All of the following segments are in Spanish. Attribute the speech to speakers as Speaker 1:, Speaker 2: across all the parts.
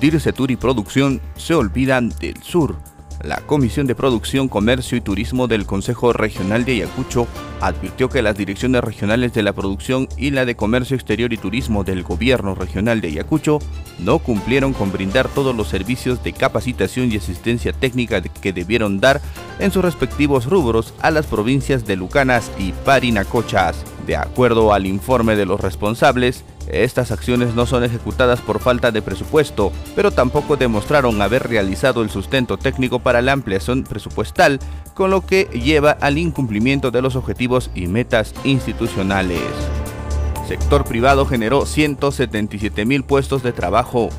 Speaker 1: Dircetur y Producción se olvidan del sur. La Comisión de Producción, Comercio y Turismo del Consejo Regional de Ayacucho advirtió que las direcciones regionales de la producción y la de Comercio Exterior y Turismo del Gobierno Regional de Ayacucho no cumplieron con brindar todos los servicios de capacitación y asistencia técnica que debieron dar en sus respectivos rubros a las provincias de Lucanas y Parinacochas. De acuerdo al informe de los responsables, estas acciones no son ejecutadas por falta de presupuesto, pero tampoco demostraron haber realizado el sustento técnico para la ampliación presupuestal, con lo que lleva al incumplimiento de los objetivos y metas institucionales. Sector privado generó 177 mil puestos de trabajo.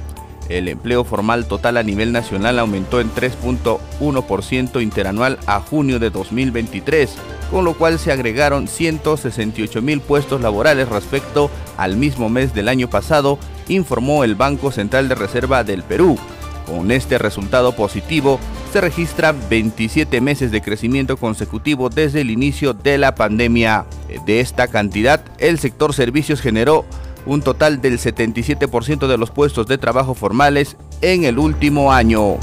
Speaker 1: El empleo formal total a nivel nacional aumentó en 3.1% interanual a junio de 2023 con lo cual se agregaron 168 mil puestos laborales respecto al mismo mes del año pasado, informó el Banco Central de Reserva del Perú. Con este resultado positivo, se registran 27 meses de crecimiento consecutivo desde el inicio de la pandemia. De esta cantidad, el sector servicios generó un total del 77% de los puestos de trabajo formales en el último año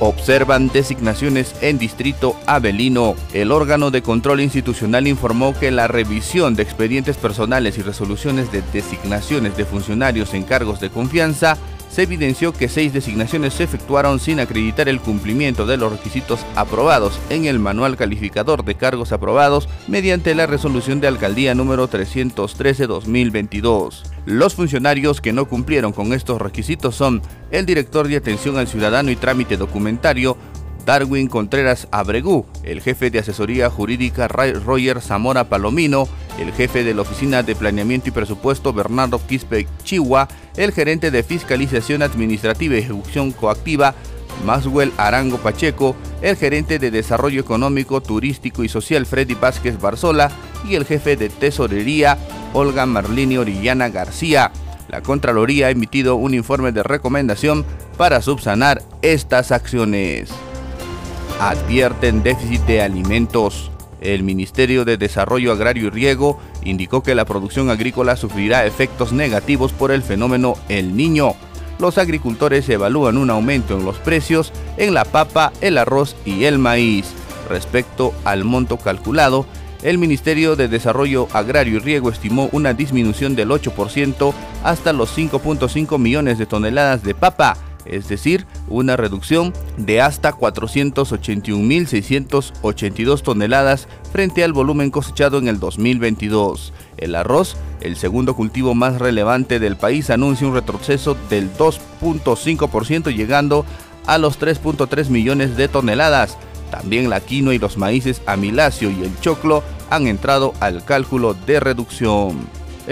Speaker 1: observan designaciones en Distrito Avelino. El órgano de control institucional informó que la revisión de expedientes personales y resoluciones de designaciones de funcionarios en cargos de confianza se evidenció que seis designaciones se efectuaron sin acreditar el cumplimiento de los requisitos aprobados en el manual calificador de cargos aprobados mediante la resolución de alcaldía número 313-2022. Los funcionarios que no cumplieron con estos requisitos son el director de atención al ciudadano y trámite documentario, Darwin Contreras Abregú, el jefe de asesoría jurídica Roger Zamora Palomino, el jefe de la Oficina de Planeamiento y Presupuesto Bernardo Quispe Chihuahua, el gerente de Fiscalización Administrativa y Ejecución Coactiva Maswell Arango Pacheco, el gerente de Desarrollo Económico, Turístico y Social Freddy Vázquez Barzola y el jefe de Tesorería Olga Marlini Orillana García. La Contraloría ha emitido un informe de recomendación para subsanar estas acciones. Advierten déficit de alimentos. El Ministerio de Desarrollo Agrario y Riego indicó que la producción agrícola sufrirá efectos negativos por el fenómeno El Niño. Los agricultores evalúan un aumento en los precios en la papa, el arroz y el maíz. Respecto al monto calculado, el Ministerio de Desarrollo Agrario y Riego estimó una disminución del 8% hasta los 5.5 millones de toneladas de papa es decir, una reducción de hasta 481.682 toneladas frente al volumen cosechado en el 2022. El arroz, el segundo cultivo más relevante del país, anuncia un retroceso del 2.5% llegando a los 3.3 millones de toneladas. También la quinoa y los maíces amilacio y el choclo han entrado al cálculo de reducción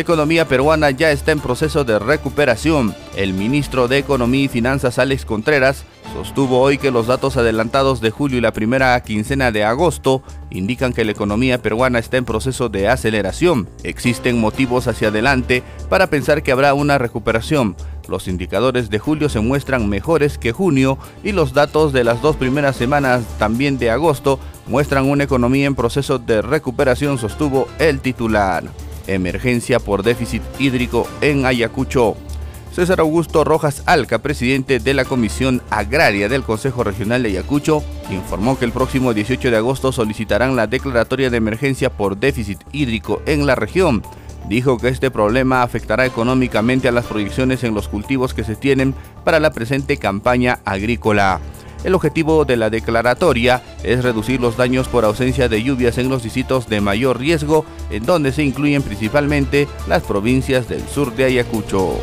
Speaker 1: economía peruana ya está en proceso de recuperación. El ministro de Economía y Finanzas Alex Contreras sostuvo hoy que los datos adelantados de julio y la primera quincena de agosto indican que la economía peruana está en proceso de aceleración. Existen motivos hacia adelante para pensar que habrá una recuperación. Los indicadores de julio se muestran mejores que junio y los datos de las dos primeras semanas también de agosto muestran una economía en proceso de recuperación, sostuvo el titular emergencia por déficit hídrico en Ayacucho. César Augusto Rojas Alca, presidente de la Comisión Agraria del Consejo Regional de Ayacucho, informó que el próximo 18 de agosto solicitarán la declaratoria de emergencia por déficit hídrico en la región. Dijo que este problema afectará económicamente a las proyecciones en los cultivos que se tienen para la presente campaña agrícola. El objetivo de la declaratoria es reducir los daños por ausencia de lluvias en los distritos de mayor riesgo, en donde se incluyen principalmente las provincias del sur de Ayacucho.